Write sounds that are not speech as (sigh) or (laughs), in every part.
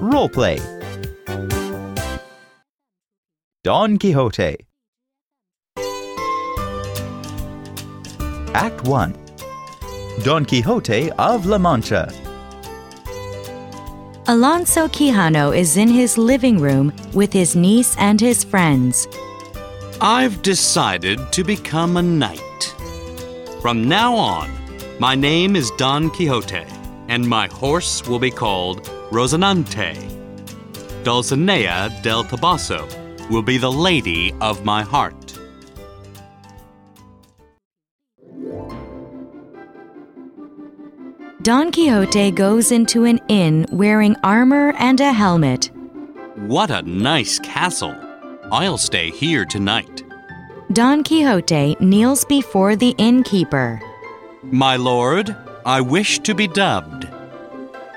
Role play. Don Quixote. Act 1 Don Quixote of La Mancha. Alonso Quijano is in his living room with his niece and his friends. I've decided to become a knight. From now on, my name is Don Quixote, and my horse will be called Rosinante. Dulcinea del Toboso will be the lady of my heart. Don Quixote goes into an inn wearing armor and a helmet. What a nice castle! I'll stay here tonight. Don Quixote kneels before the innkeeper. My lord, I wish to be dubbed.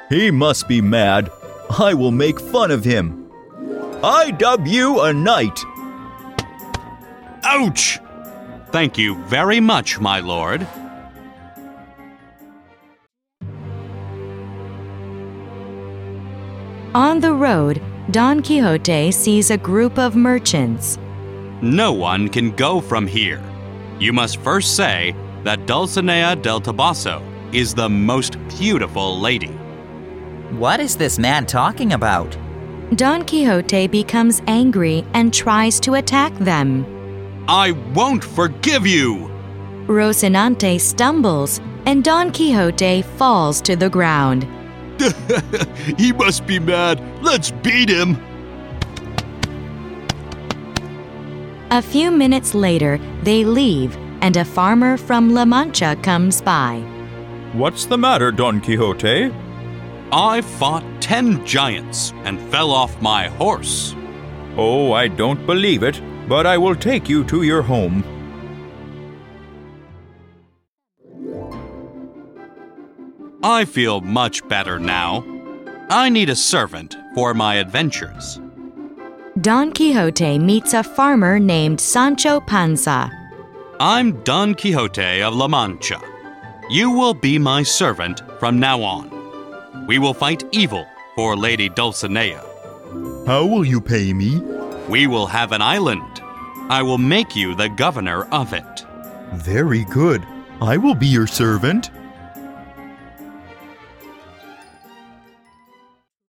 He must be mad. I will make fun of him. I dub you a knight. Ouch! Thank you very much, my lord. On the road, Don Quixote sees a group of merchants. No one can go from here. You must first say that Dulcinea del Toboso is the most beautiful lady. What is this man talking about? Don Quixote becomes angry and tries to attack them. I won't forgive you! Rocinante stumbles and Don Quixote falls to the ground. (laughs) he must be mad. Let's beat him. A few minutes later, they leave and a farmer from La Mancha comes by. What's the matter, Don Quixote? I fought ten giants and fell off my horse. Oh, I don't believe it, but I will take you to your home. I feel much better now. I need a servant for my adventures. Don Quixote meets a farmer named Sancho Panza. I'm Don Quixote of La Mancha. You will be my servant from now on. We will fight evil for Lady Dulcinea. How will you pay me? We will have an island. I will make you the governor of it. Very good. I will be your servant.